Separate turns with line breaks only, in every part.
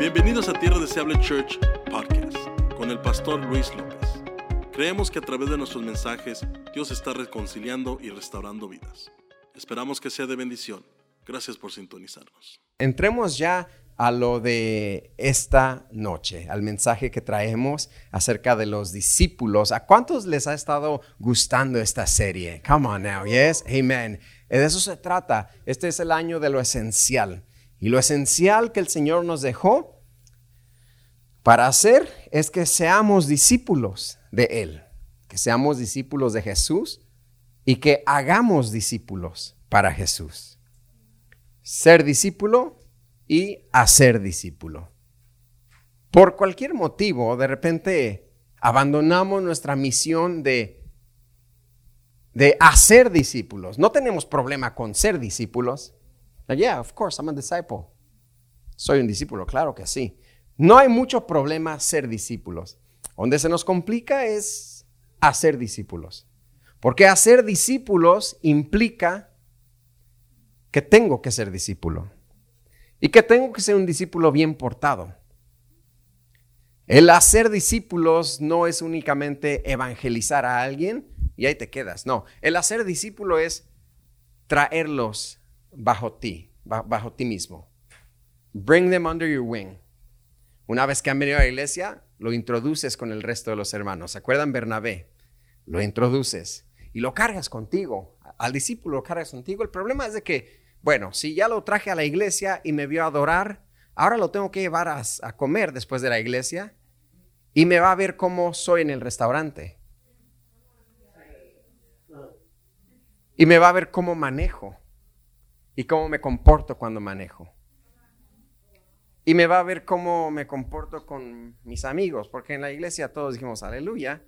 Bienvenidos a Tierra Deseable Church Podcast con el pastor Luis López. Creemos que a través de nuestros mensajes Dios está reconciliando y restaurando vidas. Esperamos que sea de bendición. Gracias por sintonizarnos.
Entremos ya a lo de esta noche, al mensaje que traemos acerca de los discípulos. ¿A cuántos les ha estado gustando esta serie? Come on now, yes, amen. De eso se trata. Este es el año de lo esencial. Y lo esencial que el Señor nos dejó para hacer es que seamos discípulos de Él, que seamos discípulos de Jesús y que hagamos discípulos para Jesús. Ser discípulo y hacer discípulo. Por cualquier motivo, de repente abandonamos nuestra misión de, de hacer discípulos. No tenemos problema con ser discípulos. Yeah, of course, I'm a disciple. Soy un discípulo, claro que sí. No hay mucho problema ser discípulos. Donde se nos complica es hacer discípulos. Porque hacer discípulos implica que tengo que ser discípulo. Y que tengo que ser un discípulo bien portado. El hacer discípulos no es únicamente evangelizar a alguien y ahí te quedas. No, el hacer discípulo es traerlos bajo ti, bajo ti mismo. Bring them under your wing. Una vez que han venido a la iglesia, lo introduces con el resto de los hermanos. ¿Se acuerdan Bernabé? Lo introduces y lo cargas contigo. Al discípulo lo cargas contigo. El problema es de que, bueno, si ya lo traje a la iglesia y me vio adorar, ahora lo tengo que llevar a, a comer después de la iglesia y me va a ver cómo soy en el restaurante. Y me va a ver cómo manejo y cómo me comporto cuando manejo. Y me va a ver cómo me comporto con mis amigos, porque en la iglesia todos dijimos aleluya,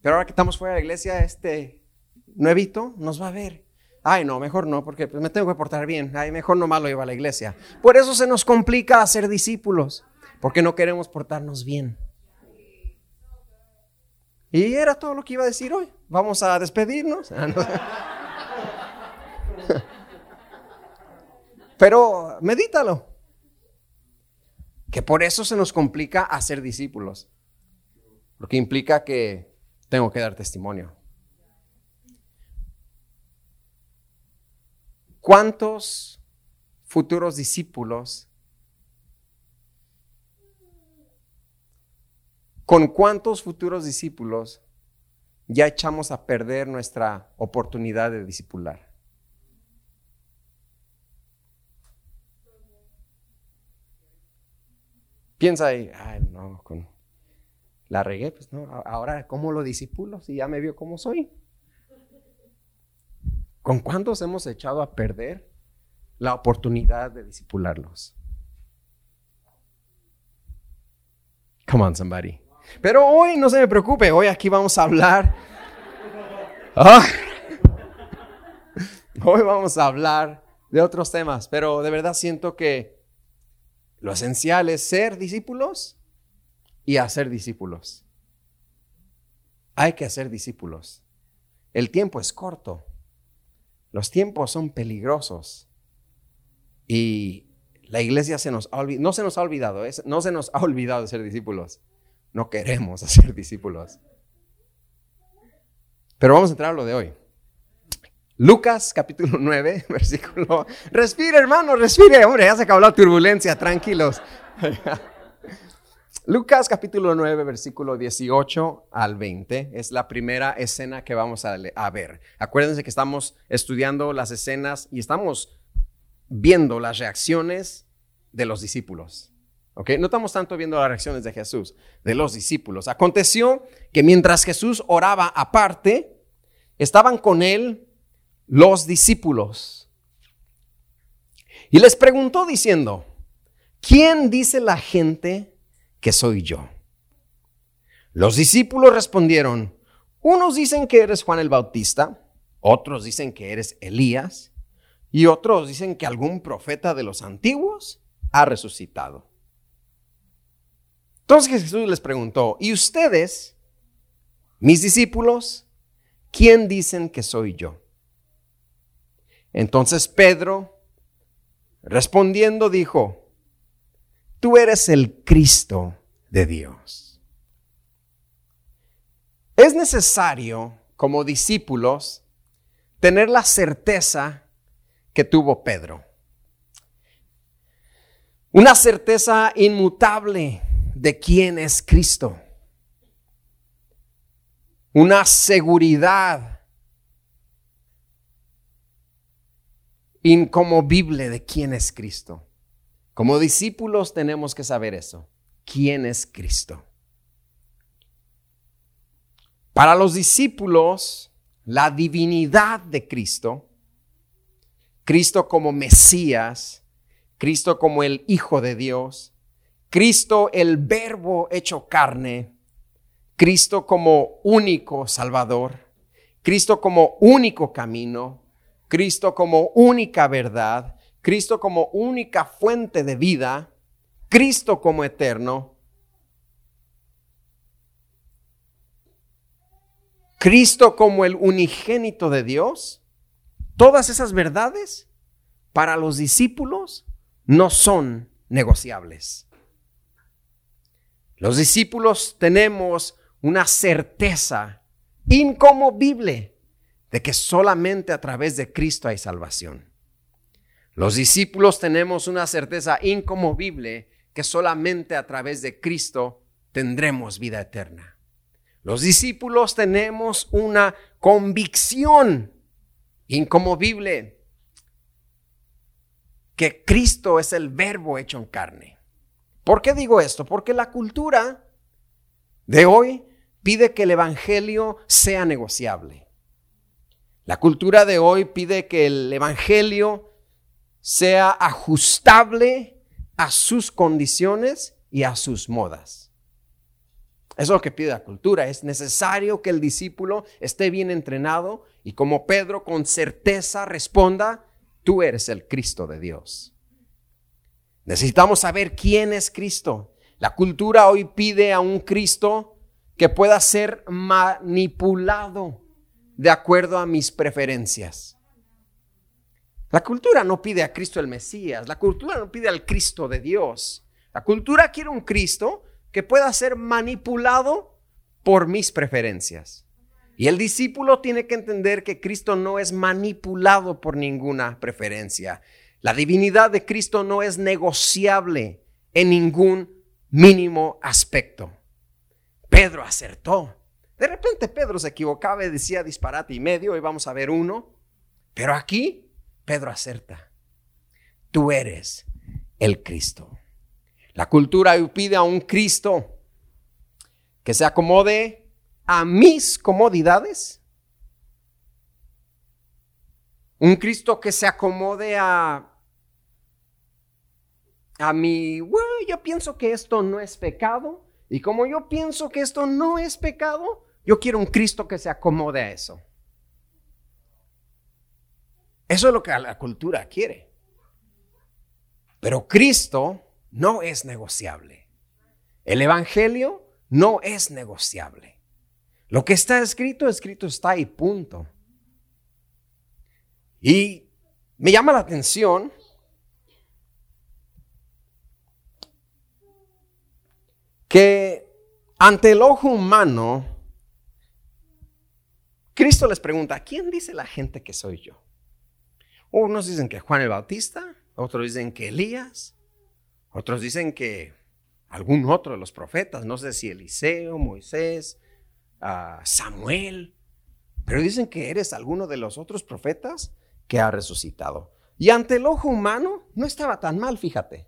pero ahora que estamos fuera de la iglesia, este nuevito nos va a ver. Ay, no, mejor no, porque pues, me tengo que portar bien. Ay, mejor no más lo lleva a la iglesia. Por eso se nos complica hacer discípulos, porque no queremos portarnos bien. Y era todo lo que iba a decir hoy. Vamos a despedirnos. Pero medítalo. Que por eso se nos complica hacer discípulos. Porque implica que tengo que dar testimonio. ¿Cuántos futuros discípulos, con cuántos futuros discípulos ya echamos a perder nuestra oportunidad de discipular? Piensa ahí, ay, no, con, la regué, pues no, ahora ¿cómo lo disipulo si ya me vio cómo soy? ¿Con cuántos hemos echado a perder la oportunidad de disipularlos? Come on, somebody. Pero hoy no se me preocupe, hoy aquí vamos a hablar. Ah. hoy vamos a hablar de otros temas, pero de verdad siento que lo esencial es ser discípulos y hacer discípulos. Hay que hacer discípulos. El tiempo es corto. Los tiempos son peligrosos. Y la iglesia se nos ha no se nos ha olvidado, no se nos ha olvidado ser discípulos. No queremos hacer discípulos. Pero vamos a entrar a lo de hoy. Lucas capítulo 9, versículo. Respire, hermano, respire. Hombre, ya se acabó la turbulencia, tranquilos. Lucas capítulo 9, versículo 18 al 20 es la primera escena que vamos a, a, ver. Acuérdense que estamos estudiando las escenas y estamos viendo las reacciones de los discípulos. ¿Ok? No estamos tanto viendo las reacciones de Jesús, de los discípulos. Aconteció que mientras Jesús oraba aparte, estaban con él los discípulos. Y les preguntó diciendo, ¿quién dice la gente que soy yo? Los discípulos respondieron, unos dicen que eres Juan el Bautista, otros dicen que eres Elías, y otros dicen que algún profeta de los antiguos ha resucitado. Entonces Jesús les preguntó, ¿y ustedes, mis discípulos, quién dicen que soy yo? Entonces Pedro, respondiendo, dijo, tú eres el Cristo de Dios. Es necesario, como discípulos, tener la certeza que tuvo Pedro. Una certeza inmutable de quién es Cristo. Una seguridad incomovible de quién es Cristo. Como discípulos tenemos que saber eso. ¿Quién es Cristo? Para los discípulos, la divinidad de Cristo, Cristo como Mesías, Cristo como el Hijo de Dios, Cristo el Verbo hecho carne, Cristo como único Salvador, Cristo como único camino, Cristo como única verdad, Cristo como única fuente de vida, Cristo como eterno, Cristo como el unigénito de Dios, todas esas verdades para los discípulos no son negociables. Los discípulos tenemos una certeza incomovible de que solamente a través de Cristo hay salvación. Los discípulos tenemos una certeza incomovible que solamente a través de Cristo tendremos vida eterna. Los discípulos tenemos una convicción incomovible que Cristo es el verbo hecho en carne. ¿Por qué digo esto? Porque la cultura de hoy pide que el Evangelio sea negociable. La cultura de hoy pide que el Evangelio sea ajustable a sus condiciones y a sus modas. Eso es lo que pide la cultura. Es necesario que el discípulo esté bien entrenado y como Pedro con certeza responda, tú eres el Cristo de Dios. Necesitamos saber quién es Cristo. La cultura hoy pide a un Cristo que pueda ser manipulado de acuerdo a mis preferencias. La cultura no pide a Cristo el Mesías, la cultura no pide al Cristo de Dios. La cultura quiere un Cristo que pueda ser manipulado por mis preferencias. Y el discípulo tiene que entender que Cristo no es manipulado por ninguna preferencia. La divinidad de Cristo no es negociable en ningún mínimo aspecto. Pedro acertó. De repente Pedro se equivocaba y decía disparate y medio, y vamos a ver uno. Pero aquí Pedro acerta. Tú eres el Cristo. La cultura pide a un Cristo que se acomode a mis comodidades. Un Cristo que se acomode a, a mi, yo pienso que esto no es pecado. Y como yo pienso que esto no es pecado, yo quiero un Cristo que se acomode a eso. Eso es lo que la cultura quiere. Pero Cristo no es negociable. El Evangelio no es negociable. Lo que está escrito, escrito está y punto. Y me llama la atención que ante el ojo humano, Cristo les pregunta, ¿quién dice la gente que soy yo? Unos dicen que Juan el Bautista, otros dicen que Elías, otros dicen que algún otro de los profetas, no sé si Eliseo, Moisés, Samuel, pero dicen que eres alguno de los otros profetas que ha resucitado. Y ante el ojo humano no estaba tan mal, fíjate.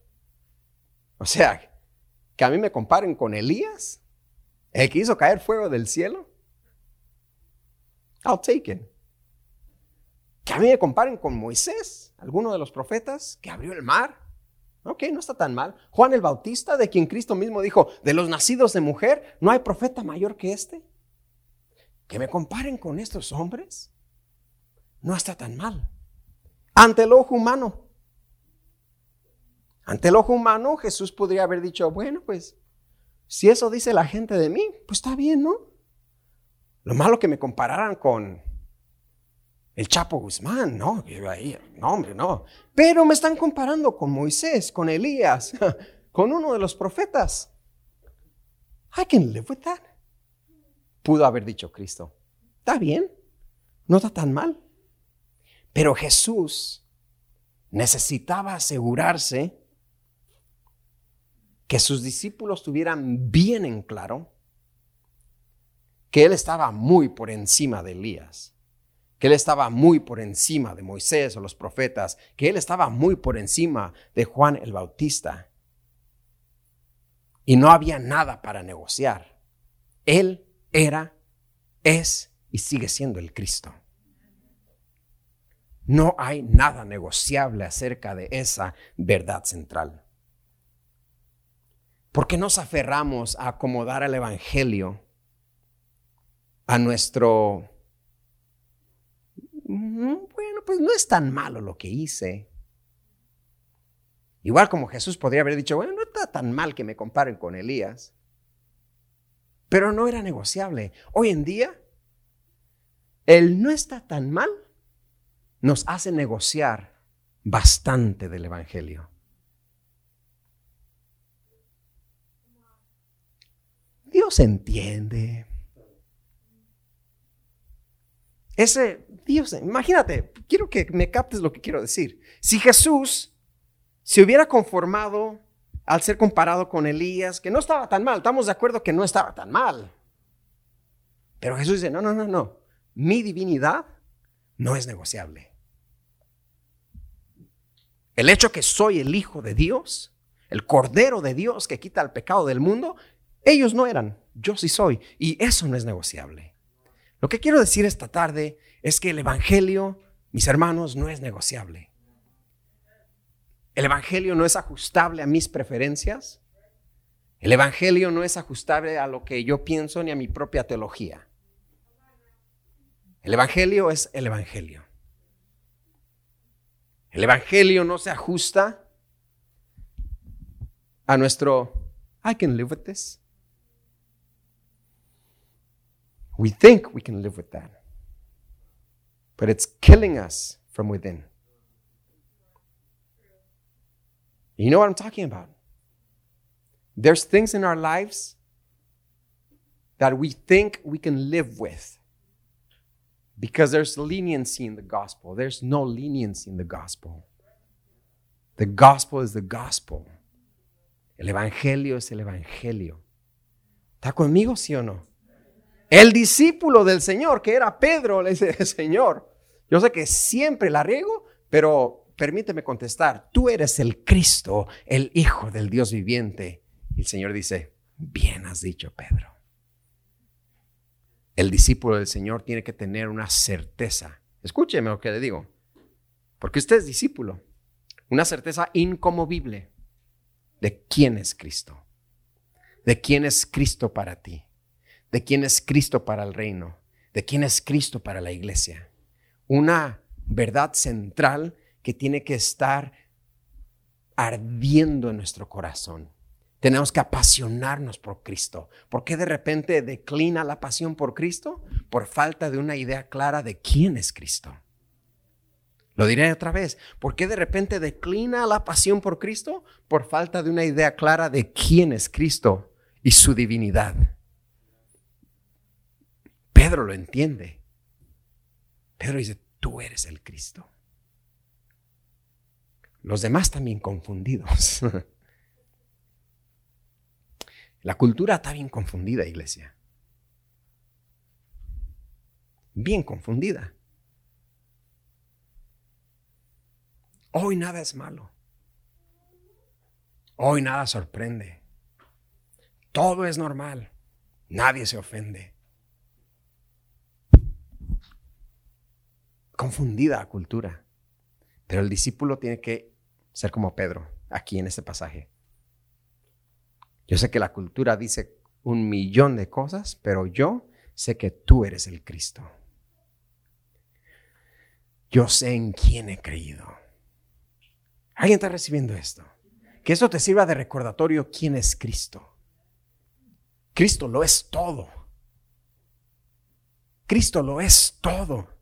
O sea, que a mí me comparen con Elías, el que hizo caer fuego del cielo. I'll take it. Que a mí me comparen con Moisés, alguno de los profetas que abrió el mar. Ok, no está tan mal. Juan el Bautista, de quien Cristo mismo dijo, de los nacidos de mujer, no hay profeta mayor que este que me comparen con estos hombres, no está tan mal. Ante el ojo humano. Ante el ojo humano, Jesús podría haber dicho, bueno, pues, si eso dice la gente de mí, pues está bien, ¿no? Lo malo que me compararan con el Chapo Guzmán, no, no, hombre, no. Pero me están comparando con Moisés, con Elías, con uno de los profetas. I can live with that. Pudo haber dicho Cristo. Está bien, no está tan mal. Pero Jesús necesitaba asegurarse que sus discípulos tuvieran bien en claro que Él estaba muy por encima de Elías, que Él estaba muy por encima de Moisés o los profetas, que Él estaba muy por encima de Juan el Bautista. Y no había nada para negociar. Él era, es y sigue siendo el Cristo. No hay nada negociable acerca de esa verdad central. ¿Por qué nos aferramos a acomodar el Evangelio a nuestro... Mm, bueno, pues no es tan malo lo que hice. Igual como Jesús podría haber dicho, bueno, no está tan mal que me comparen con Elías. Pero no era negociable. Hoy en día, el no está tan mal nos hace negociar bastante del Evangelio. Dios entiende. Ese Dios, imagínate, quiero que me captes lo que quiero decir. Si Jesús se hubiera conformado al ser comparado con Elías, que no estaba tan mal, estamos de acuerdo que no estaba tan mal. Pero Jesús dice, no, no, no, no, mi divinidad no es negociable. El hecho que soy el Hijo de Dios, el Cordero de Dios que quita el pecado del mundo, ellos no eran, yo sí soy. Y eso no es negociable. Lo que quiero decir esta tarde es que el Evangelio, mis hermanos, no es negociable. El Evangelio no es ajustable a mis preferencias. El Evangelio no es ajustable a lo que yo pienso ni a mi propia teología. El Evangelio es el Evangelio. El Evangelio no se ajusta a nuestro, I can live with this. We think we can live with that, but it's killing us from within. You know what I'm talking about? There's things in our lives that we think we can live with because there's leniency in the gospel. There's no leniency in the gospel. The gospel is the gospel. El evangelio es el evangelio. ¿Está conmigo, sí o no? El discípulo del Señor, que era Pedro, le dice, Señor, yo sé que siempre la riego, pero permíteme contestar, tú eres el Cristo, el Hijo del Dios viviente. Y el Señor dice, bien has dicho, Pedro. El discípulo del Señor tiene que tener una certeza. Escúcheme lo que le digo, porque usted es discípulo. Una certeza incomovible de quién es Cristo, de quién es Cristo para ti de quién es Cristo para el reino, de quién es Cristo para la iglesia. Una verdad central que tiene que estar ardiendo en nuestro corazón. Tenemos que apasionarnos por Cristo. ¿Por qué de repente declina la pasión por Cristo? Por falta de una idea clara de quién es Cristo. Lo diré otra vez. ¿Por qué de repente declina la pasión por Cristo? Por falta de una idea clara de quién es Cristo y su divinidad. Pedro lo entiende. Pedro dice, tú eres el Cristo. Los demás también confundidos. La cultura está bien confundida, iglesia. Bien confundida. Hoy nada es malo. Hoy nada sorprende. Todo es normal. Nadie se ofende. Confundida cultura. Pero el discípulo tiene que ser como Pedro, aquí en este pasaje. Yo sé que la cultura dice un millón de cosas, pero yo sé que tú eres el Cristo. Yo sé en quién he creído. ¿Alguien está recibiendo esto? Que eso te sirva de recordatorio quién es Cristo. Cristo lo es todo. Cristo lo es todo.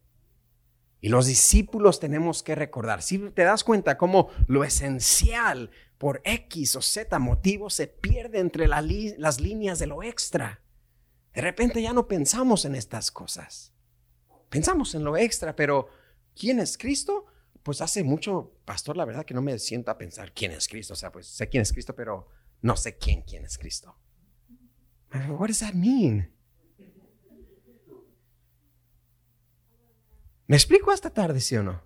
Y los discípulos tenemos que recordar, si te das cuenta cómo lo esencial por X o Z motivo se pierde entre las líneas de lo extra. De repente ya no pensamos en estas cosas. Pensamos en lo extra, pero ¿quién es Cristo? Pues hace mucho, pastor, la verdad que no me siento a pensar quién es Cristo. O sea, pues sé quién es Cristo, pero no sé quién, quién es Cristo. What does that mean? ¿Me explico esta tarde, sí o no?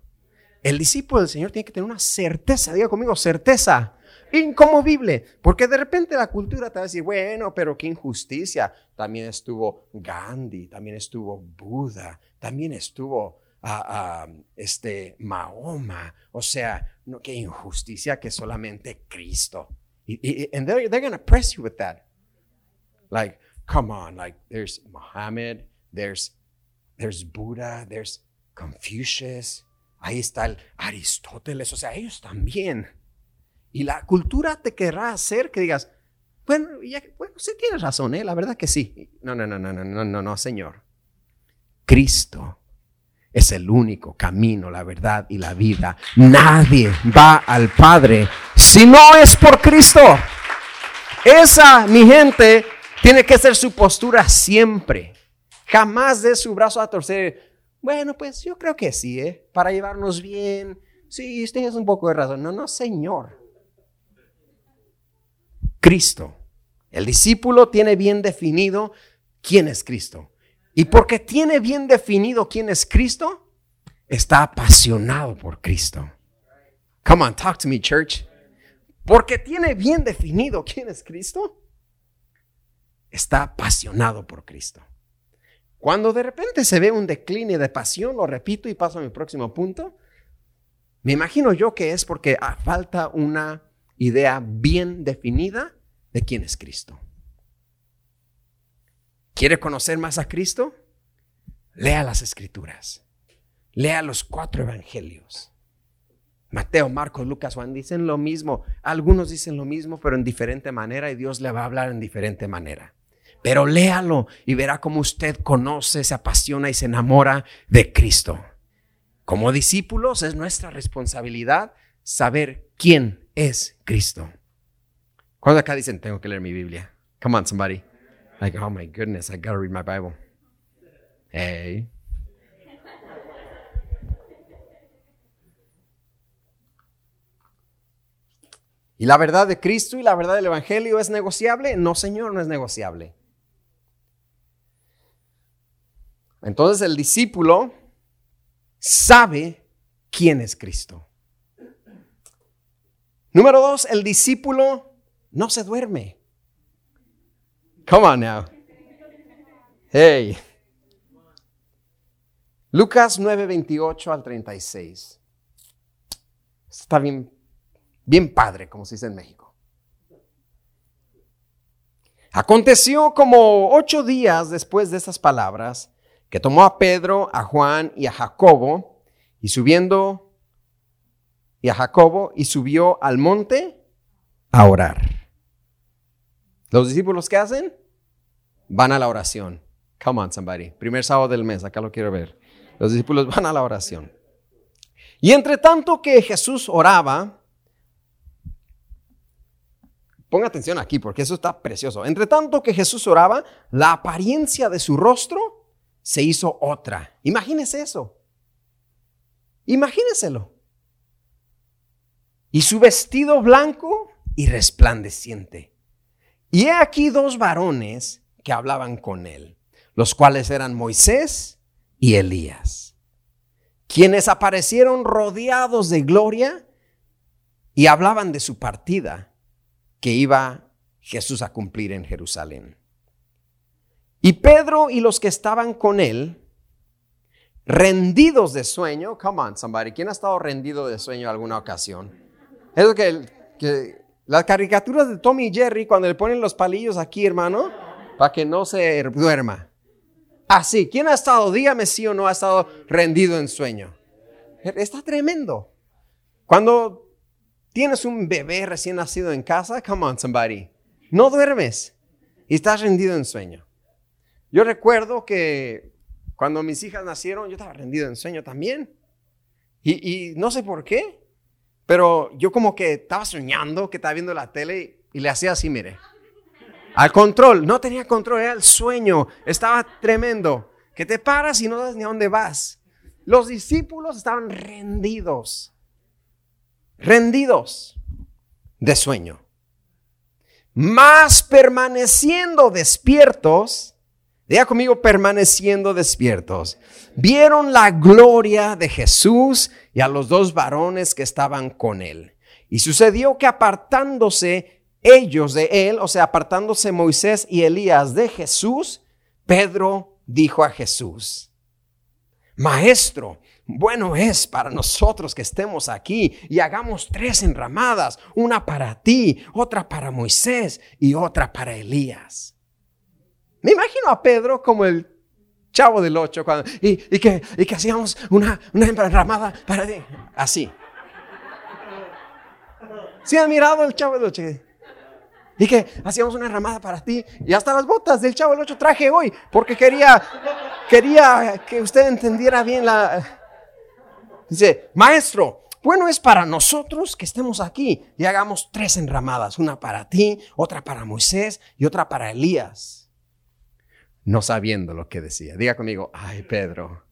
El discípulo del Señor tiene que tener una certeza, diga conmigo, certeza incomovible, porque de repente la cultura te va a decir, bueno, pero qué injusticia. También estuvo Gandhi, también estuvo Buda, también estuvo a, este Mahoma. O sea, no, qué injusticia que solamente Cristo. Y, and they're, they're going to press you with that. Like, come on, like there's Muhammad, there's, there's Buddha, there's Confucius, ahí está el Aristóteles, o sea, ellos también. Y la cultura te querrá hacer que digas, bueno, ya, bueno, sí tienes razón, ¿eh? la verdad que sí. No, no, no, no, no, no, no, no, Señor. Cristo es el único camino, la verdad y la vida. Nadie va al Padre si no es por Cristo. Esa, mi gente, tiene que ser su postura siempre. Jamás de su brazo a torcer. Bueno, pues yo creo que sí, ¿eh? Para llevarnos bien. Sí, tienes un poco de razón. No, no, Señor. Cristo. El discípulo tiene bien definido quién es Cristo. Y porque tiene bien definido quién es Cristo, está apasionado por Cristo. Come on, talk to me, church. Porque tiene bien definido quién es Cristo, está apasionado por Cristo. Cuando de repente se ve un decline de pasión, lo repito y paso a mi próximo punto, me imagino yo que es porque falta una idea bien definida de quién es Cristo. ¿Quiere conocer más a Cristo? Lea las escrituras. Lea los cuatro evangelios. Mateo, Marcos, Lucas, Juan dicen lo mismo. Algunos dicen lo mismo, pero en diferente manera y Dios le va a hablar en diferente manera. Pero léalo y verá cómo usted conoce, se apasiona y se enamora de Cristo. Como discípulos es nuestra responsabilidad saber quién es Cristo. ¿Cuándo acá dicen tengo que leer mi Biblia? Come on, somebody. Like, oh my goodness, I gotta read my Bible. Hey. ¿Y la verdad de Cristo y la verdad del Evangelio es negociable? No, Señor, no es negociable. Entonces el discípulo sabe quién es Cristo. Número dos, el discípulo no se duerme. Come on now. Hey. Lucas 9, 28 al 36. Está bien, bien padre, como se dice en México. Aconteció como ocho días después de esas palabras que tomó a Pedro, a Juan y a Jacobo, y subiendo, y a Jacobo, y subió al monte a orar. ¿Los discípulos qué hacen? Van a la oración. Come on, somebody. Primer sábado del mes, acá lo quiero ver. Los discípulos van a la oración. Y entre tanto que Jesús oraba, ponga atención aquí porque eso está precioso. Entre tanto que Jesús oraba, la apariencia de su rostro se hizo otra. Imagínese eso. Imagíneselo. Y su vestido blanco y resplandeciente. Y he aquí dos varones que hablaban con él, los cuales eran Moisés y Elías, quienes aparecieron rodeados de gloria y hablaban de su partida que iba Jesús a cumplir en Jerusalén. Y Pedro y los que estaban con él, rendidos de sueño, come on, somebody, ¿quién ha estado rendido de sueño alguna ocasión? Es lo que, que las caricaturas de Tommy y Jerry, cuando le ponen los palillos aquí, hermano, para que no se duerma. Así, ¿quién ha estado, dígame sí o no, ha estado rendido en sueño? Está tremendo. Cuando tienes un bebé recién nacido en casa, come on, somebody, no duermes y estás rendido en sueño. Yo recuerdo que cuando mis hijas nacieron, yo estaba rendido en sueño también. Y, no sé por qué, Pero yo como que estaba soñando que estaba viendo la tele y le hacía así, mire. Al control, no tenía control, era el sueño, estaba tremendo. Que te paras y no sabes ni a dónde vas. Los discípulos estaban rendidos, rendidos de sueño. Más permaneciendo despiertos, diga conmigo, permaneciendo despiertos, vieron la gloria de Jesús y a los dos varones que estaban con él. Y sucedió que apartándose ellos de él, o sea, apartándose Moisés y Elías de Jesús, Pedro dijo a Jesús, Maestro, bueno es para nosotros que estemos aquí y hagamos tres enramadas, una para ti, otra para Moisés y otra para Elías. Me imagino a Pedro como el chavo del ocho y, que, y que hacíamos una, enramada para ti, así. ¿Sí han mirado el chavo del ocho? Y que hacíamos una ramada para ti. Y hasta las botas del chavo del 8 traje hoy. Porque quería, quería que usted entendiera bien la... Dice, maestro, bueno es para nosotros que estemos aquí y hagamos tres enramadas. Una para ti, otra para Moisés y otra para Elías. No sabiendo lo que decía. Diga conmigo, ay Pedro.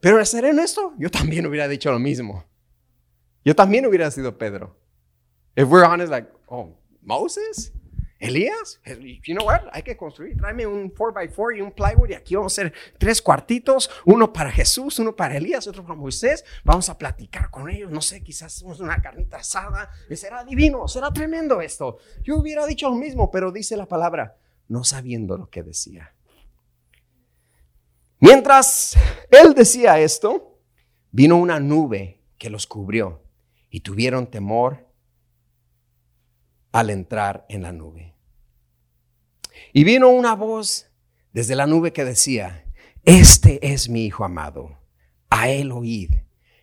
Pero seré honesto, yo también hubiera dicho lo mismo. Yo también hubiera sido Pedro. If we're honest, like, oh, Moses, Elías, you know what? Hay que construir. Tráeme un 4x4 y un plywood y aquí vamos a hacer tres cuartitos, uno para Jesús, uno para Elías, otro para Moisés. Vamos a platicar con ellos, no sé, quizás hacemos una carnita asada. será divino, será tremendo esto. Yo hubiera dicho lo mismo, pero dice la palabra, no sabiendo lo que decía. Mientras él decía esto, vino una nube que los cubrió y tuvieron temor al entrar en la nube. Y vino una voz desde la nube que decía, este es mi Hijo amado, a él oíd.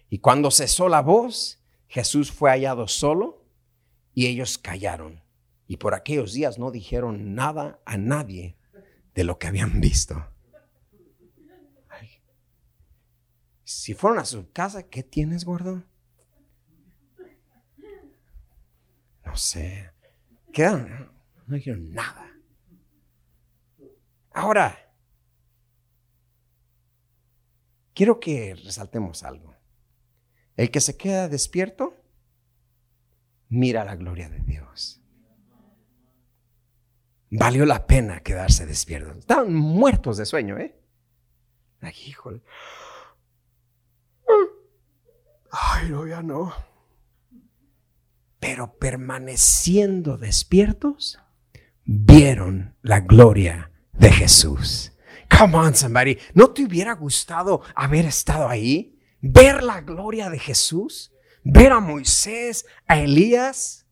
Y cuando cesó la voz, Jesús fue hallado solo y ellos callaron. Y por aquellos días no dijeron nada a nadie de lo que habían visto. Si fueron a su casa, ¿qué tienes, gordo? No sé. Quedaron, no dijeron nada. Ahora, quiero que resaltemos algo. El que se queda despierto, mira la gloria de Dios. Valió la pena quedarse despierto. Estaban muertos de sueño, ¿eh? Ay, híjole. Ay, no, ya no pero permaneciendo despiertos, vieron la gloria de Jesús. Come on, somebody. ¿No te hubiera gustado haber estado ahí? Ver la gloria de Jesús. Ver a Moisés, a Elías.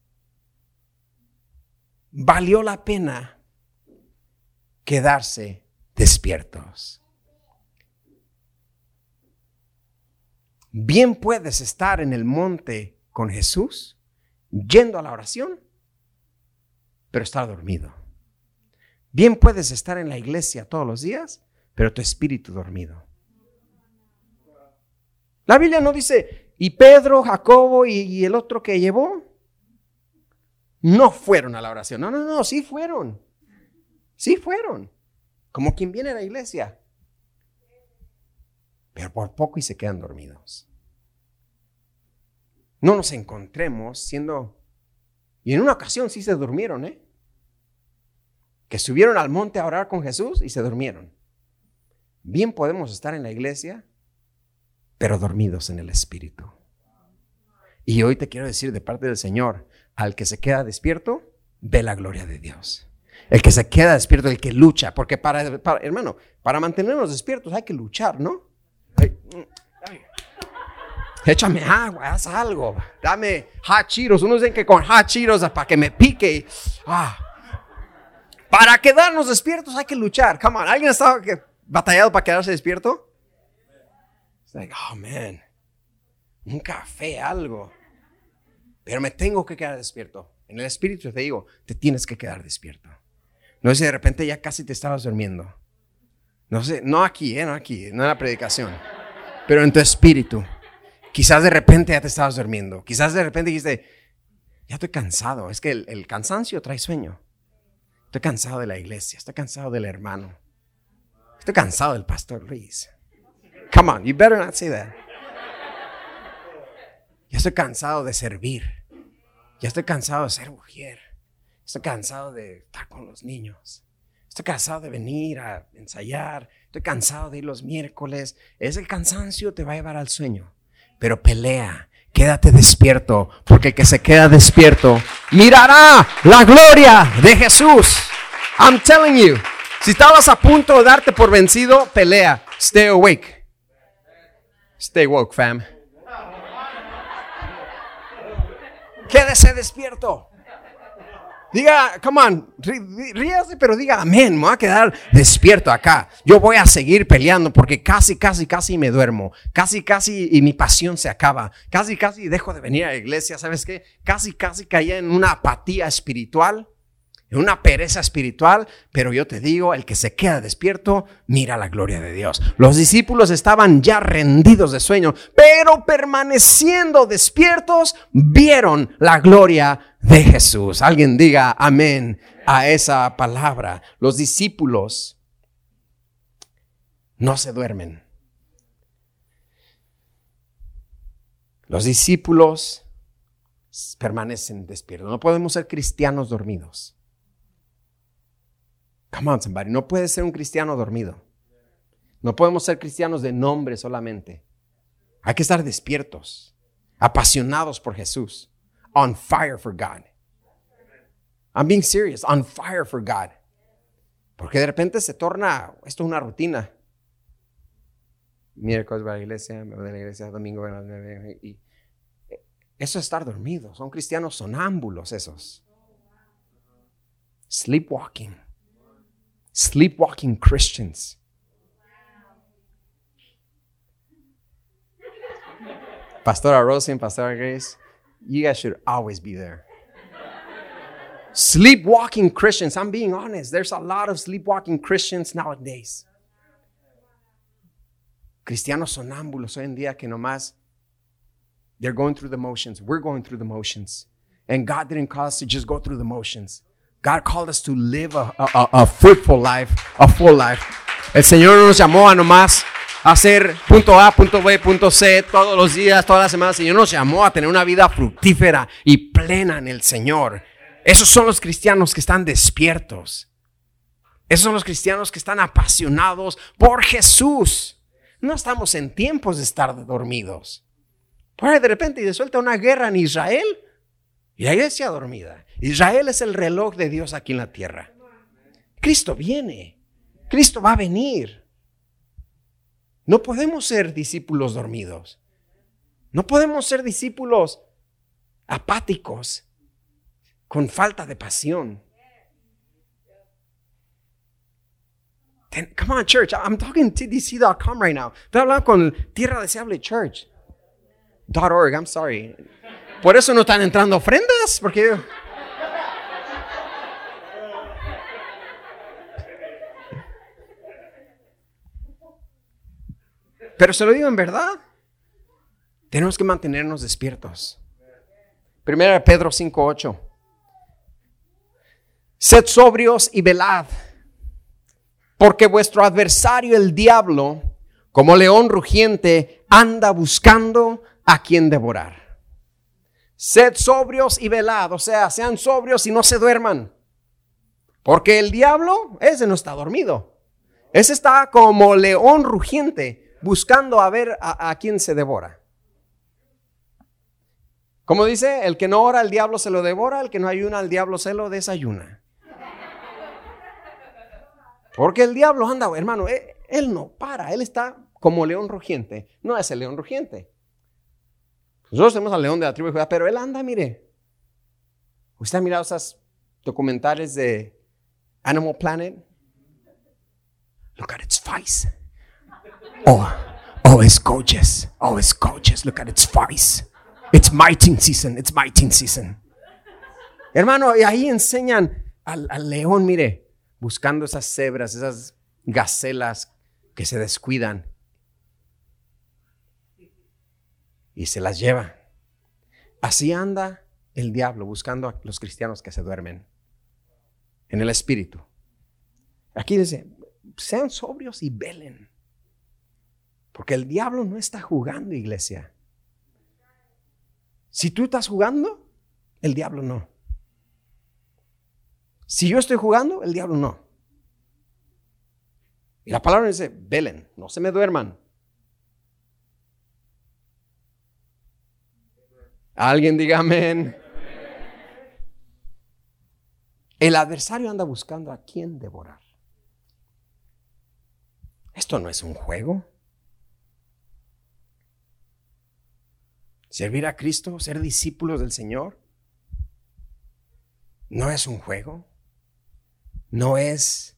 Valió la pena quedarse despiertos. Bien puedes estar en el monte con Jesús yendo a la oración, pero estar dormido. Bien puedes estar en la iglesia todos los días, pero tu espíritu dormido. La Biblia no dice, y Pedro, Jacobo y, el otro que llevó, no fueron a la oración. No, no, no, sí fueron. Sí fueron. Como quien viene a la iglesia. Pero por poco y se quedan dormidos no nos encontremos siendo... Y en una ocasión sí se durmieron, ¿eh? Que subieron al monte a orar con Jesús y se durmieron. Bien podemos estar en la iglesia, pero dormidos en el Espíritu. Y hoy te quiero decir de parte del Señor, al que se queda despierto, ve la gloria de Dios. El que se queda despierto, el que lucha, porque para, hermano, para mantenernos despiertos hay que luchar, ¿no? Échame agua, haz algo. Dame hot Cheetos. Unos dicen que con hot Cheetos para que me pique. Ah. Para quedarnos despiertos hay que luchar. Come on. ¿Alguien estado batallado para quedarse despierto? It's like, oh. Un café, algo. Pero me tengo que quedar despierto. En el espíritu te digo, te tienes que quedar despierto. No sé si de repente ya casi te estabas durmiendo. No sé, no aquí, ¿eh? no aquí, no en la predicación. Pero en tu espíritu Quizás de repente ya te estabas durmiendo. Quizás de repente dijiste, ya estoy cansado. Es que el, el cansancio trae sueño. Estoy cansado de la iglesia. Estoy cansado del hermano. Estoy cansado del pastor Luis. Come on, you better not say that. Ya estoy cansado de servir. Ya estoy cansado de ser mujer. Estoy cansado de estar con los niños. Estoy cansado de venir a ensayar. Estoy cansado de ir los miércoles. Ese cansancio te va a llevar al sueño. Pero pelea. Quédate despierto, porque el que se queda despierto mirará la gloria de Jesús. I'm telling you, si estabas a punto de darte por vencido, pelea. Stay awake. Stay woke, fam. Quédese despierto. Diga, come on, ríase, pero diga amén. Me voy a quedar despierto acá. Yo voy a seguir peleando porque casi, casi, casi me duermo. Casi, casi y mi pasión se acaba. Casi, casi dejo de venir a la iglesia. ¿Sabes qué? Casi, casi caía en una apatía espiritual una pereza espiritual, pero yo te digo, el que se queda despierto, mira la gloria de Dios. Los discípulos estaban ya rendidos de sueño, pero permaneciendo despiertos, vieron la gloria de Jesús. Alguien diga amén a esa palabra. Los discípulos no se duermen. Los discípulos permanecen despiertos. No podemos ser cristianos dormidos. Come on, somebody. No puede ser un cristiano dormido. No podemos ser cristianos de nombre solamente. Hay que estar despiertos, apasionados por Jesús, on fire for God. I'm being serious, on fire for God. Porque de repente se torna esto una rutina. Miércoles va a la iglesia, me voy a la iglesia, domingo a las nueve. Y eso es estar dormido. Son cristianos sonámbulos esos. Sleepwalking sleepwalking Christians. Pastora Rosie and Pastora Grace, you guys should always be there. sleepwalking Christians, I'm being honest, there's a lot of sleepwalking Christians nowadays. Cristianos sonámbulos hoy en día que nomás they're going through the motions. We're going through the motions. And God didn't call us to just go through the motions. God called us to live a, a, fruitful life, a full life. El Señor nos llamó a nomás hacer punto A, punto B, punto C todos los días, todas las semanas. El Señor nos llamó a tener una vida fructífera y plena en el Señor. Esos son los cristianos que están despiertos. Esos son los cristianos que están apasionados por Jesús. No estamos en tiempos de estar dormidos. Por de repente y de suelta una guerra en Israel y la iglesia dormida. Israel es el reloj de Dios aquí en la tierra. Cristo viene. Cristo va a venir. No podemos ser discípulos dormidos. No podemos ser discípulos apáticos, con falta de pasión. come on, church. I'm talking TDC.com right now. Estoy hablando con Tierra Deseable Church. .org, I'm sorry. Por eso no están entrando ofrendas, porque Pero se lo digo en verdad. Tenemos que mantenernos despiertos. Primera Pedro 5:8. Sed sobrios y velad, porque vuestro adversario el diablo, como león rugiente, anda buscando a quien devorar. Sed sobrios y velad, o sea, sean sobrios y no se duerman. Porque el diablo, ese no está dormido. Ese está como león rugiente buscando a ver a, quién se devora. Como dice, el que no ora, el diablo se lo devora, el que no ayuna, el diablo se lo desayuna. Porque el diablo anda, hermano, él, él, no para, él está como león rugiente. No es el león rugiente. Nosotros tenemos al león de la tribu de Judá, pero él anda, mire. ¿Usted ha mirado esos documentales de Animal Planet? Look at its face. Oh, oh, it's gorgeous. Oh, it's gorgeous. Look at its face. It's mating season. It's mating season. Hermano, y ahí enseñan al, al león, mire, buscando esas cebras, esas gacelas que se descuidan. y se las lleva. Así anda el diablo buscando a los cristianos que se duermen en el espíritu. Aquí dice, sean sobrios y velen. Porque el diablo no está jugando, iglesia. Si tú estás jugando, el diablo no. Si yo estoy jugando, el diablo no. Y la palabra dice, velen, no se me duerman. Alguien diga amén. El adversario anda buscando a quién devorar. Esto no es un juego. Servir a Cristo, ser discípulos del Señor, no es un juego. No es,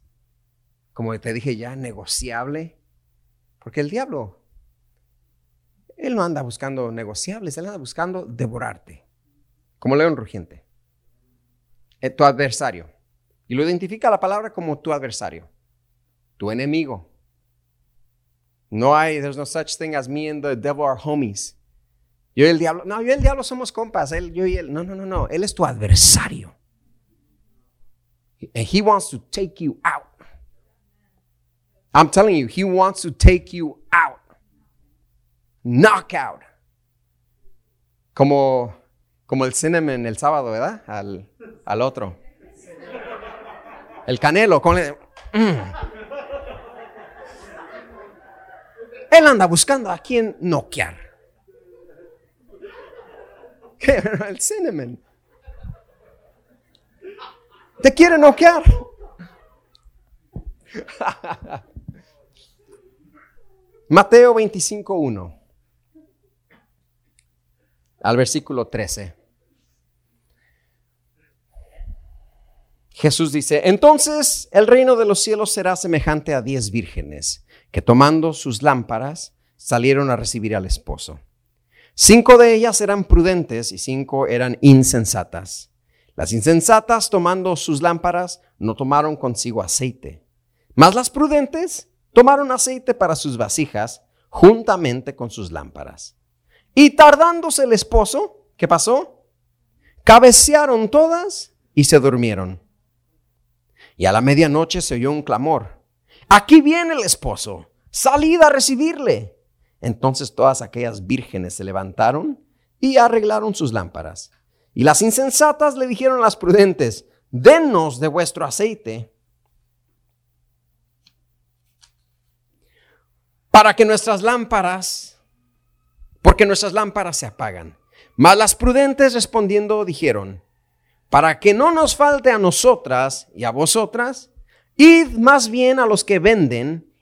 como te dije ya, negociable. Porque el diablo él no anda buscando negociables, él anda buscando devorarte, como león rugiente. Eh, tu adversario. Y lo identifica la palabra como tu adversario, tu enemigo. No hay, there's no such thing as me and the devil are homies. Yo y el diablo, no, yo y el diablo somos compas, él, yo y él, no, no, no, no, él es tu adversario. And he wants to take you out. I'm telling you, he wants to take you out knockout. Como, como el cinnamon el sábado, ¿verdad? Al, al otro. El canelo con mm. Él anda buscando a quien noquear. El cinnamon. Te quiere noquear. Mateo 25.1 al versículo 13. Jesús dice, entonces el reino de los cielos será semejante a diez vírgenes que tomando sus lámparas salieron a recibir al esposo. Cinco de ellas eran prudentes y cinco eran insensatas. Las insensatas tomando sus lámparas no tomaron consigo aceite, mas las prudentes tomaron aceite para sus vasijas juntamente con sus lámparas. Y tardándose el esposo, ¿qué pasó? Cabecearon todas y se durmieron. Y a la medianoche se oyó un clamor. Aquí viene el esposo, salid a recibirle. Entonces todas aquellas vírgenes se levantaron y arreglaron sus lámparas. Y las insensatas le dijeron a las prudentes, denos de vuestro aceite para que nuestras lámparas porque nuestras lámparas se apagan. Mas las prudentes respondiendo dijeron, para que no nos falte a nosotras y a vosotras, id más bien a los que venden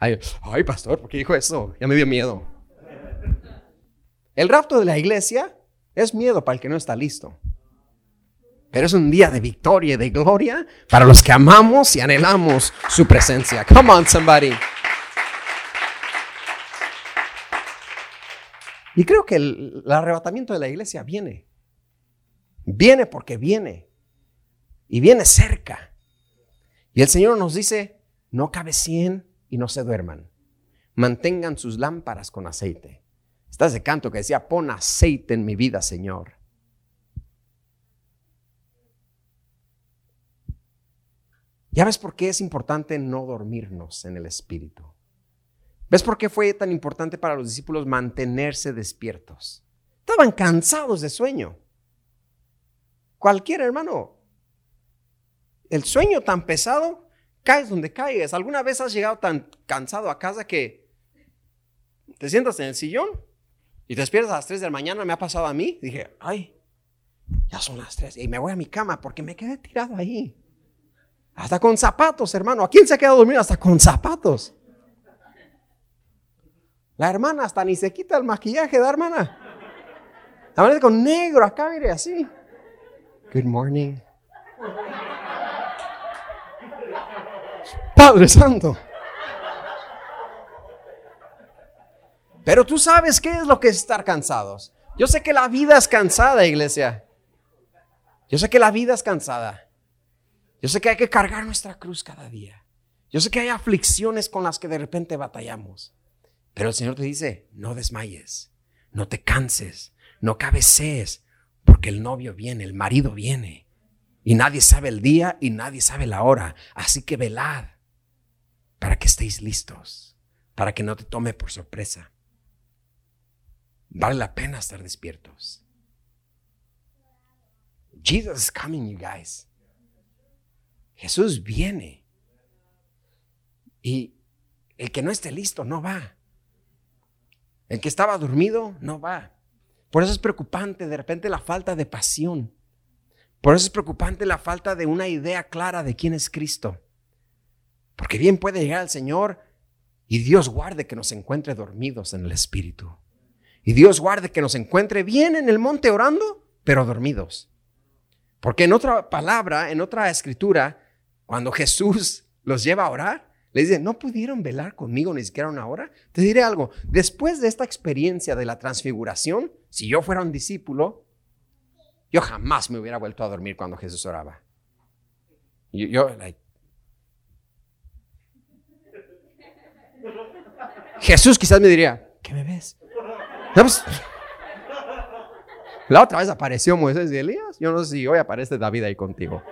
Ay, pastor, ¿por qué dijo eso? Ya me dio miedo. El rapto de la iglesia es miedo para el que no está listo. Pero es un día de victoria y de gloria para los que amamos y anhelamos su presencia. Come on, somebody. Y creo que el, arrebatamiento de la iglesia viene. Viene porque viene. Y viene cerca. Y el Señor nos dice, no cabe cien y no se duerman. Mantengan sus lámparas con aceite. Estás de canto que decía, pon aceite en mi vida, Señor. ¿Ya ves por qué es importante no dormirnos en el Espíritu? ¿Ves por qué fue tan importante para los discípulos mantenerse despiertos? Estaban cansados de sueño. Cualquier hermano, el sueño tan pesado, caes donde caigas. ¿Alguna vez has llegado tan cansado a casa que te sientas en el sillón y te despiertas a las 3 de la mañana? Me ha pasado a mí. Dije, ay, ya son las 3 y me voy a mi cama porque me quedé tirado ahí. Hasta con zapatos, hermano. ¿A quién se ha quedado dormido hasta con zapatos? La hermana hasta ni se quita el maquillaje, ¿da hermana? Amanece con negro acá, mire, así. Good morning. Padre Santo. Pero tú sabes qué es lo que es estar cansados. Yo sé que la vida es cansada, iglesia. Yo sé que la vida es cansada. Yo sé que hay que cargar nuestra cruz cada día. Yo sé que hay aflicciones con las que de repente batallamos. Pero el Señor te dice, no desmayes, no te canses, no cabecees, porque el novio viene, el marido viene. Y nadie sabe el día y nadie sabe la hora. Así que velad para que estéis listos, para que no te tome por sorpresa. Vale la pena estar despiertos. Jesus is coming, you guys. Jesús viene. Y el que no esté listo no va. El que estaba dormido no va. Por eso es preocupante de repente la falta de pasión. Por eso es preocupante la falta de una idea clara de quién es Cristo. Porque bien puede llegar el Señor y Dios guarde que nos encuentre dormidos en el Espíritu. Y Dios guarde que nos encuentre bien en el monte orando, pero dormidos. Porque en otra palabra, en otra escritura, cuando Jesús los lleva a orar, les dice, ¿no pudieron velar conmigo ni siquiera una hora? Te diré algo, después de esta experiencia de la transfiguración, si yo fuera un discípulo, yo jamás me hubiera vuelto a dormir cuando Jesús oraba. Yo, yo Jesús quizás me diría, ¿qué me ves? Pues, la otra vez apareció Moisés y Elías. Yo no sé si hoy aparece David ahí contigo.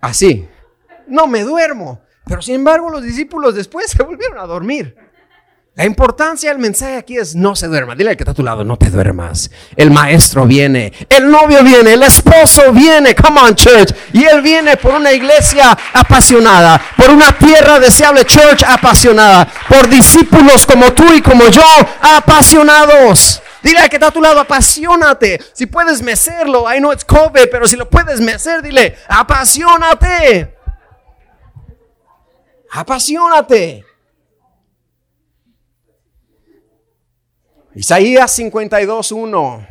Así. No me duermo. Pero sin embargo los discípulos después se volvieron a dormir. La importancia del mensaje aquí es no se duerma. Dile al que está a tu lado, no te duermas. El maestro viene, el novio viene, el esposo viene. Come on, church. Y él viene por una iglesia apasionada, por una tierra deseable, church apasionada, por discípulos como tú y como yo, apasionados. Dile al que está a tu lado, apasionate. Si puedes mecerlo, I know it's COVID, pero si lo puedes mecer, dile, apasionate. Apasionate. Isaías 52.1.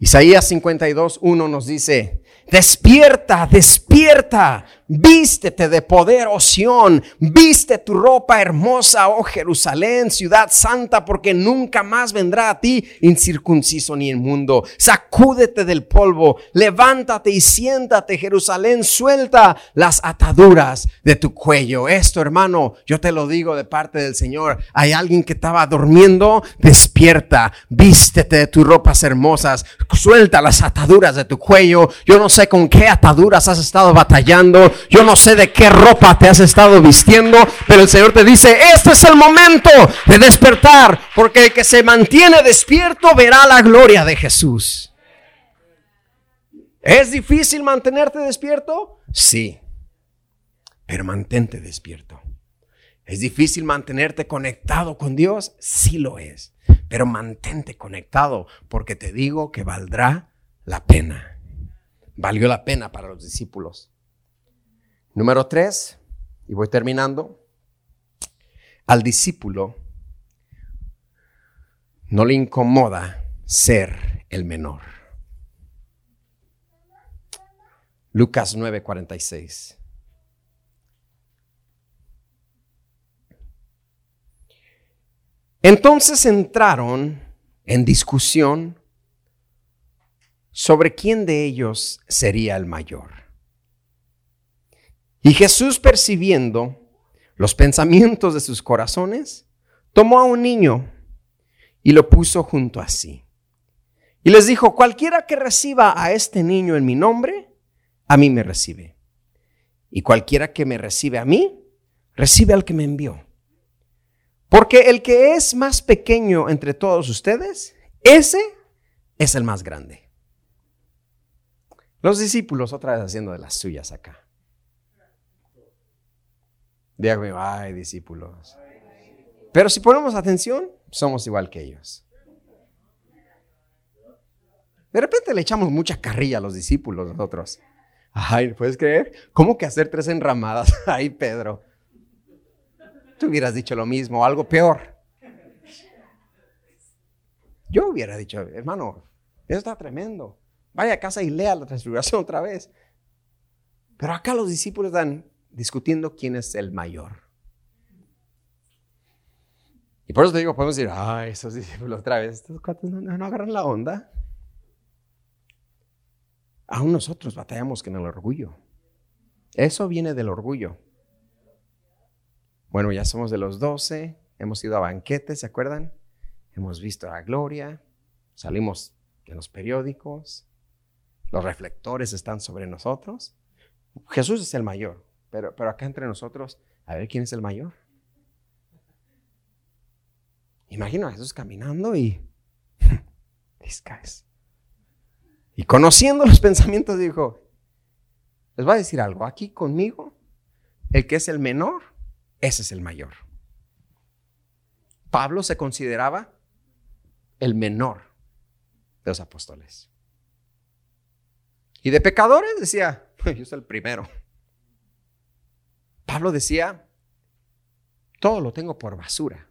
Isaías 52.1 nos dice, Despierta, despierta, vístete de poder, oh Sión, viste tu ropa hermosa, oh Jerusalén, ciudad santa, porque nunca más vendrá a ti incircunciso ni inmundo. Sacúdete del polvo, levántate y siéntate, Jerusalén, suelta las ataduras de tu cuello. Esto, hermano, yo te lo digo de parte del Señor. Hay alguien que estaba durmiendo, despierta, vístete de tus ropas hermosas, suelta las ataduras de tu cuello. Yo no sé sé con qué ataduras has estado batallando, yo no sé de qué ropa te has estado vistiendo, pero el Señor te dice, este es el momento de despertar, porque el que se mantiene despierto verá la gloria de Jesús. ¿Es difícil mantenerte despierto? Sí, pero mantente despierto. ¿Es difícil mantenerte conectado con Dios? Sí lo es, pero mantente conectado porque te digo que valdrá la pena valió la pena para los discípulos. Número tres, y voy terminando, al discípulo no le incomoda ser el menor. Lucas 9:46. Entonces entraron en discusión sobre quién de ellos sería el mayor. Y Jesús percibiendo los pensamientos de sus corazones, tomó a un niño y lo puso junto a sí. Y les dijo, cualquiera que reciba a este niño en mi nombre, a mí me recibe. Y cualquiera que me recibe a mí, recibe al que me envió. Porque el que es más pequeño entre todos ustedes, ese es el más grande. Los discípulos otra vez haciendo de las suyas acá. Dígame, ay, discípulos. Pero si ponemos atención, somos igual que ellos. De repente le echamos mucha carrilla a los discípulos nosotros. Ay, ¿puedes creer? ¿Cómo que hacer tres enramadas? Ay, Pedro. Tú hubieras dicho lo mismo, algo peor. Yo hubiera dicho, hermano, eso está tremendo. Vaya a casa y lea la transfiguración otra vez. Pero acá los discípulos están discutiendo quién es el mayor. Y por eso te digo, podemos decir, ay, esos discípulos otra vez, estos cuates no, no agarran la onda. Aún nosotros batallamos con el orgullo. Eso viene del orgullo. Bueno, ya somos de los doce, hemos ido a banquetes, ¿se acuerdan? Hemos visto la gloria, salimos en los periódicos, los reflectores están sobre nosotros. Jesús es el mayor, pero, pero acá entre nosotros, a ver quién es el mayor. Imagino a Jesús caminando y Y conociendo los pensamientos dijo, les voy a decir algo, aquí conmigo, el que es el menor, ese es el mayor. Pablo se consideraba el menor de los apóstoles. Y de pecadores decía, yo soy el primero. Pablo decía, todo lo tengo por basura.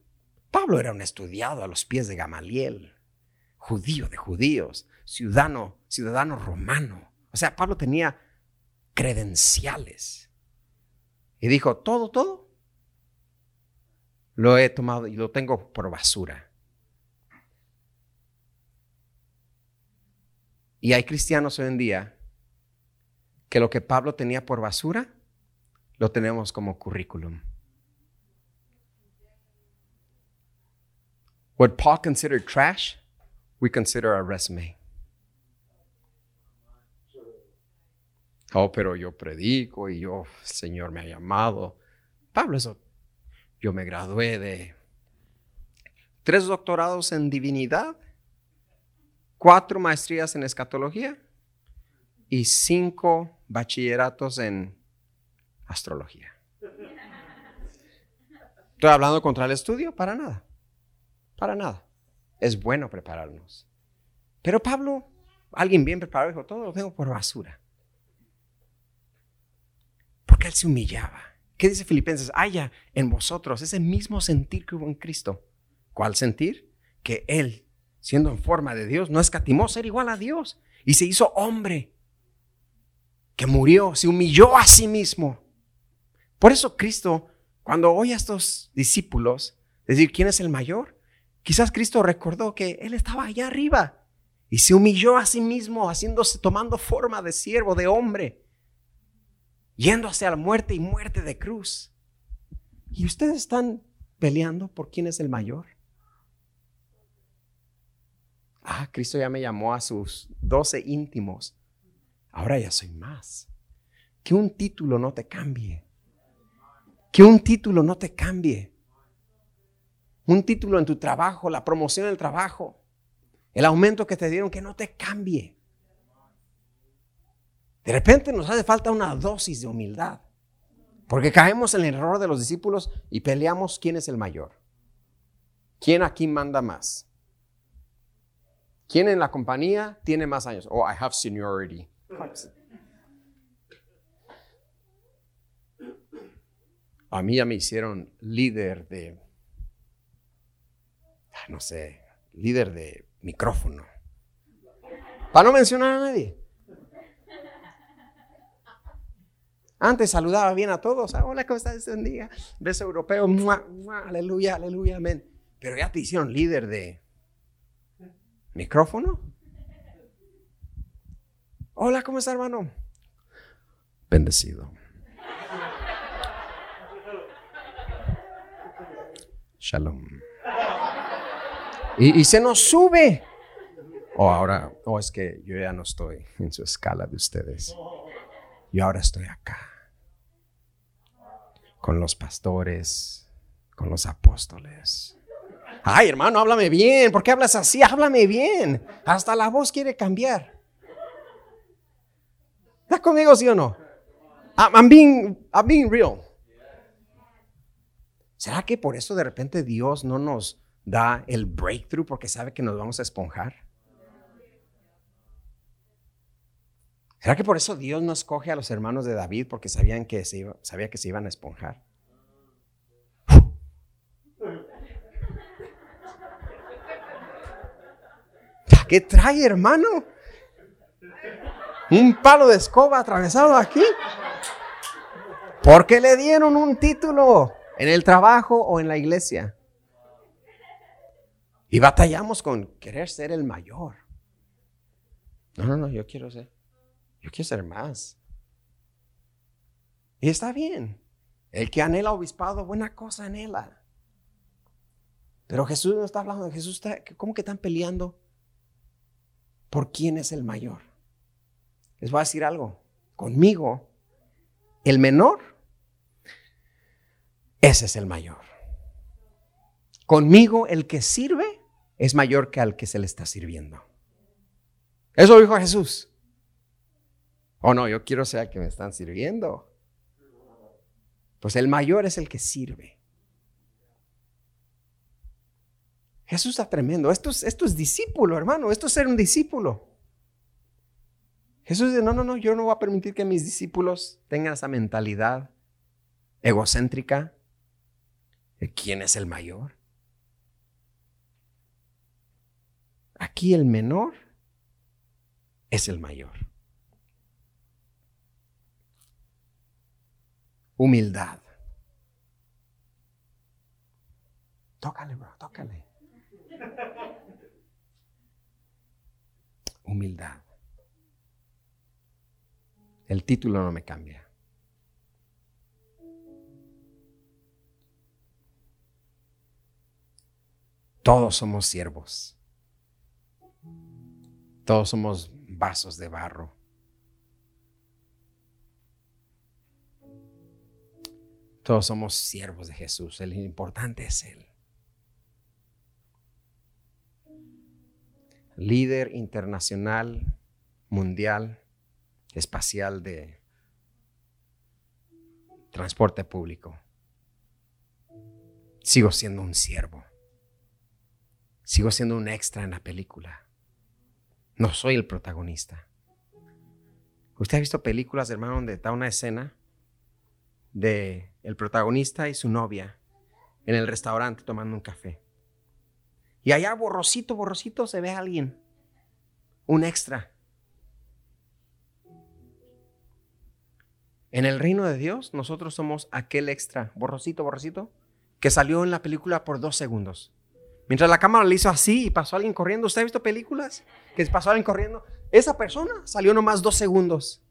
Pablo era un estudiado a los pies de Gamaliel, judío de judíos, ciudadano, ciudadano romano. O sea, Pablo tenía credenciales. Y dijo, todo, todo, lo he tomado y lo tengo por basura. Y hay cristianos hoy en día que lo que Pablo tenía por basura, lo tenemos como currículum. What Paul considered trash, we consider our resume. Oh, pero yo predico y yo, el Señor me ha llamado. Pablo, eso, yo me gradué de tres doctorados en divinidad, cuatro maestrías en escatología y cinco bachilleratos en astrología. ¿Estoy hablando contra el estudio? Para nada. Para nada. Es bueno prepararnos. Pero Pablo, alguien bien preparado, dijo, todo lo tengo por basura. Porque él se humillaba. ¿Qué dice Filipenses? Haya en vosotros ese mismo sentir que hubo en Cristo. ¿Cuál sentir? Que él, siendo en forma de Dios, no escatimó ser igual a Dios y se hizo hombre, que murió, se humilló a sí mismo. Por eso Cristo, cuando oye a estos discípulos decir, ¿quién es el mayor? Quizás Cristo recordó que Él estaba allá arriba y se humilló a sí mismo, haciéndose, tomando forma de siervo, de hombre, yendo hacia la muerte y muerte de cruz. Y ustedes están peleando por quién es el mayor. Ah, Cristo ya me llamó a sus doce íntimos. Ahora ya soy más. Que un título no te cambie. Que un título no te cambie un título en tu trabajo, la promoción del trabajo, el aumento que te dieron, que no te cambie. De repente nos hace falta una dosis de humildad, porque caemos en el error de los discípulos y peleamos quién es el mayor. ¿Quién aquí manda más? ¿Quién en la compañía tiene más años? Oh, I have seniority. A mí ya me hicieron líder de no sé, líder de micrófono. Para no mencionar a nadie. Antes saludaba bien a todos. Ah, hola, ¿cómo estás? Buen día. Beso europeo. aleluya, aleluya, amén. Pero ya te hicieron líder de micrófono. Hola, ¿cómo estás, hermano? Bendecido. Shalom. Y, se nos sube. O ahora, o es que yo ya no estoy en su escala de ustedes. Yo ahora estoy acá. Con los pastores, con los apóstoles. Ay, hermano, háblame bien. ¿Por qué hablas así? Háblame bien. Hasta la voz quiere cambiar. ¿Estás conmigo, sí o no? I'm being, I'm being real. ¿Será que por eso de repente Dios no nos da el breakthrough porque sabe que nos vamos a esponjar. ¿Será que por eso Dios no escoge a los hermanos de David porque sabían que se sabía que se iban a esponjar? ¿Qué trae, hermano? Un palo de escoba atravesado aquí. Porque le dieron un título en el trabajo o en la iglesia. Y batallamos con querer ser el mayor. No, no, no, yo quiero ser. Yo quiero ser más. Y está bien. El que anhela obispado, buena cosa anhela. Pero Jesús no está hablando. Jesús está, ¿cómo que están peleando? ¿Por quién es el mayor? Les voy a decir algo. Conmigo, el menor, ese es el mayor. Conmigo, el que sirve es mayor que al que se le está sirviendo. Eso dijo Jesús. Oh, no, yo quiero ser el que me están sirviendo. Pues el mayor es el que sirve. Jesús está tremendo. Esto es, esto es discípulo, hermano. Esto es ser un discípulo. Jesús dice, no, no, no, yo no voy a permitir que mis discípulos tengan esa mentalidad egocéntrica quién es el mayor. Aquí el menor es el mayor. Humildad. Tócale, bro, tócale. Humildad. El título no me cambia. Todos somos siervos. Todos somos vasos de barro. Todos somos siervos de Jesús. El importante es Él. Líder internacional, mundial, espacial de transporte público. Sigo siendo un siervo. Sigo siendo un extra en la película. No soy el protagonista. ¿Usted ha visto películas, hermano, donde está una escena de el protagonista y su novia en el restaurante tomando un café? Y allá borrosito, borrosito se ve a alguien, un extra. En el reino de Dios, nosotros somos aquel extra, borrosito, borrosito, que salió en la película por dos segundos. Mientras la cámara le hizo así y pasó alguien corriendo. ¿Usted ha visto películas que pasó alguien corriendo? Esa persona salió nomás dos segundos.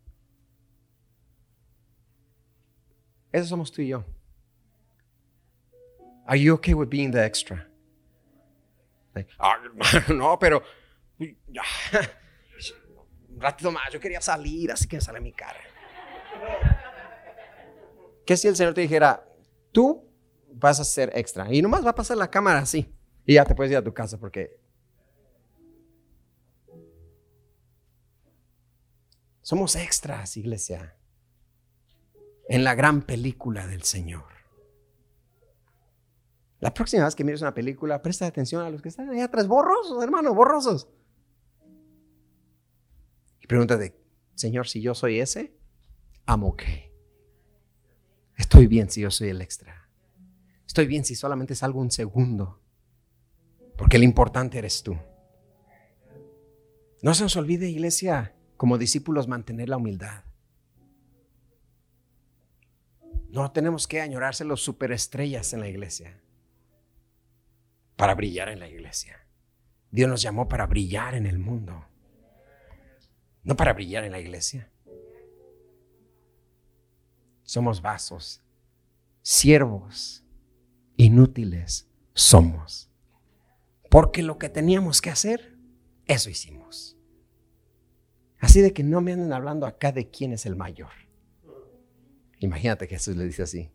Eso somos tú y yo. Are you okay with being the extra? Ah, no, pero un ratito más, yo quería salir, así que sale mi cara. ¿Qué si el Señor te dijera, tú vas a ser extra? Y nomás va a pasar la cámara así. Y ya te puedes ir a tu casa porque somos extras, iglesia, en la gran película del Señor. La próxima vez que mires una película, presta atención a los que están ahí atrás, borrosos, hermano, borrosos. Y pregúntate, Señor, si yo soy ese, amo qué. Estoy bien si yo soy el extra. Estoy bien si solamente salgo un segundo. Porque lo importante eres tú. No se nos olvide, iglesia, como discípulos, mantener la humildad. No tenemos que añorarse los superestrellas en la iglesia para brillar en la iglesia. Dios nos llamó para brillar en el mundo, no para brillar en la iglesia. Somos vasos, siervos, inútiles somos. Porque lo que teníamos que hacer, eso hicimos. Así de que no me anden hablando acá de quién es el mayor. Imagínate que Jesús le dice así.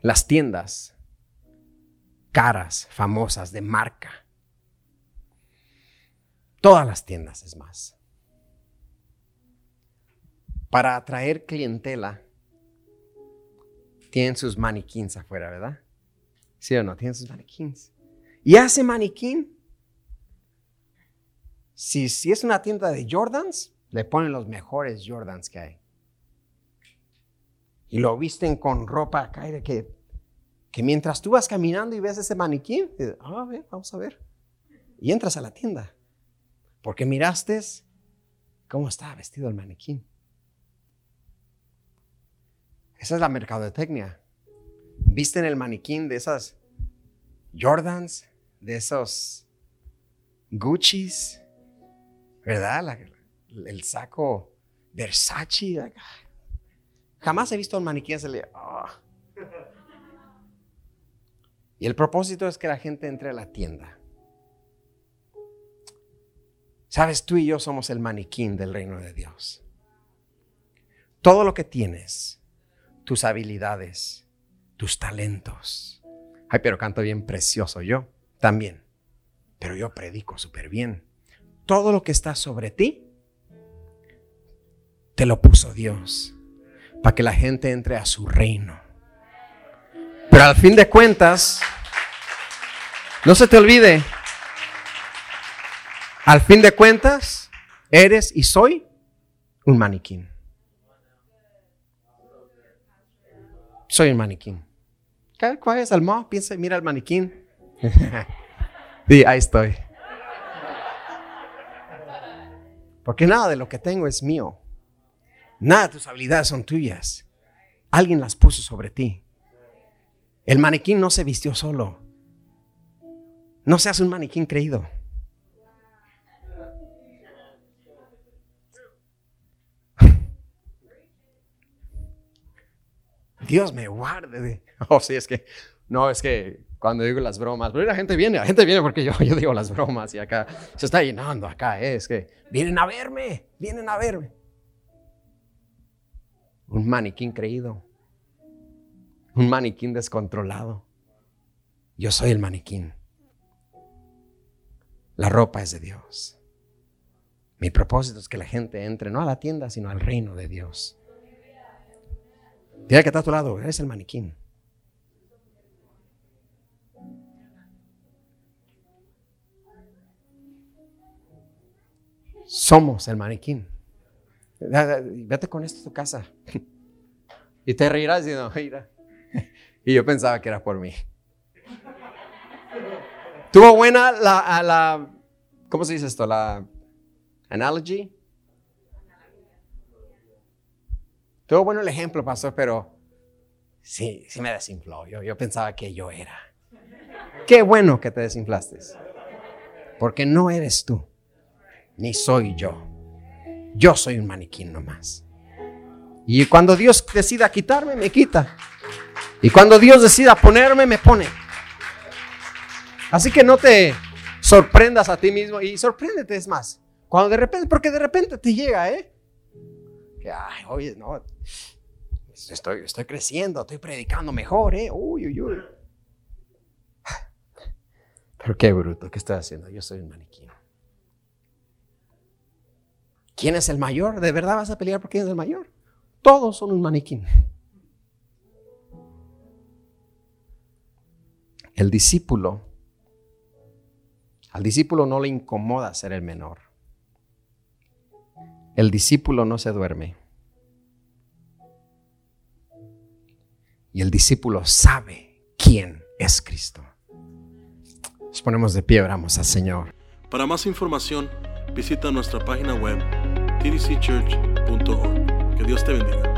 Las tiendas caras, famosas, de marca. Todas las tiendas, es más. Para atraer clientela, tienen sus maniquíns afuera, ¿verdad? ¿Sí o no? Tienen sus maniquíns. Y ese maniquín Si, si es una tienda de Jordans, le ponen los mejores Jordans que hay. Y lo visten con ropa que, que mientras tú vas caminando y ves ese maniquí, dices, ah, a ver, vamos a ver. Y entras a la tienda. Porque miraste cómo estaba vestido el maniquí. Esa es la mercadotecnia. Visten el maniquín de esas Jordans, de esos Gucci's, ¿verdad? el saco Versace. Jamás he visto un maniquí se le... Ah. Y el propósito es que la gente entre a la tienda. Sabes, tú y yo somos el maniquín del reino de Dios. Todo lo que tienes, tus habilidades, tus talentos. Ay, pero canto bien precioso yo también. Pero yo predico súper bien. Todo lo que está sobre ti, te lo puso Dios para que la gente entre a su reino. Pero al fin de cuentas, no se te olvide, al fin de cuentas, eres y soy un maniquín. Soy un maniquín. ¿Cuál es el mo? Piensa, mira el maniquín. sí, ahí estoy. Porque nada de lo que tengo es mío. Nada de tus habilidades son tuyas. Alguien las puso sobre ti. El maniquín no se vistió solo. No seas un maniquín creído. Dios me guarde de... Oh, sí, es que... No, es que cuando digo las bromas, pero la gente viene, la gente viene porque yo, yo digo las bromas y acá se está llenando, acá eh, es que vienen a verme, vienen a verme. Un maniquín creído, un maniquín descontrolado. Yo soy el maniquín. La ropa es de Dios. Mi propósito es que la gente entre no a la tienda, sino al reino de Dios. Dile que está a tu lado, eres el maniquín. Somos el maniquín. Vete con esto a tu casa. Y te reirás diciendo, mira. Y yo pensaba que era por mí. Tuvo buena la, la ¿cómo se dice esto? La analogy. Tuvo bueno el ejemplo, pastor, pero sí, sí me desinfló. Yo, yo pensaba que yo era. Qué bueno que te desinflaste. Porque no eres tú, ni soy yo. Yo soy un maniquín nomás. Y cuando Dios decida quitarme, me quita. Y cuando Dios decida ponerme, me pone. Así que no te sorprendas a ti mismo y sorpréndete es más. Cuando de repente, porque de repente te llega, ¿eh? Ay, oye, no, estoy, estoy creciendo, estoy predicando mejor, ¿eh? Uy, uy, uy. Pero qué bruto, ¿qué estoy haciendo? Yo soy un maniquí. ¿Quién es el mayor? ¿De verdad vas a pelear por quién es el mayor? Todos son un maniquí. El discípulo, al discípulo no le incomoda ser el menor. El discípulo no se duerme. Y el discípulo sabe quién es Cristo. Nos ponemos de pie, oramos al Señor.
Para más información, visita nuestra página web tdcchurch.org. Que Dios te bendiga.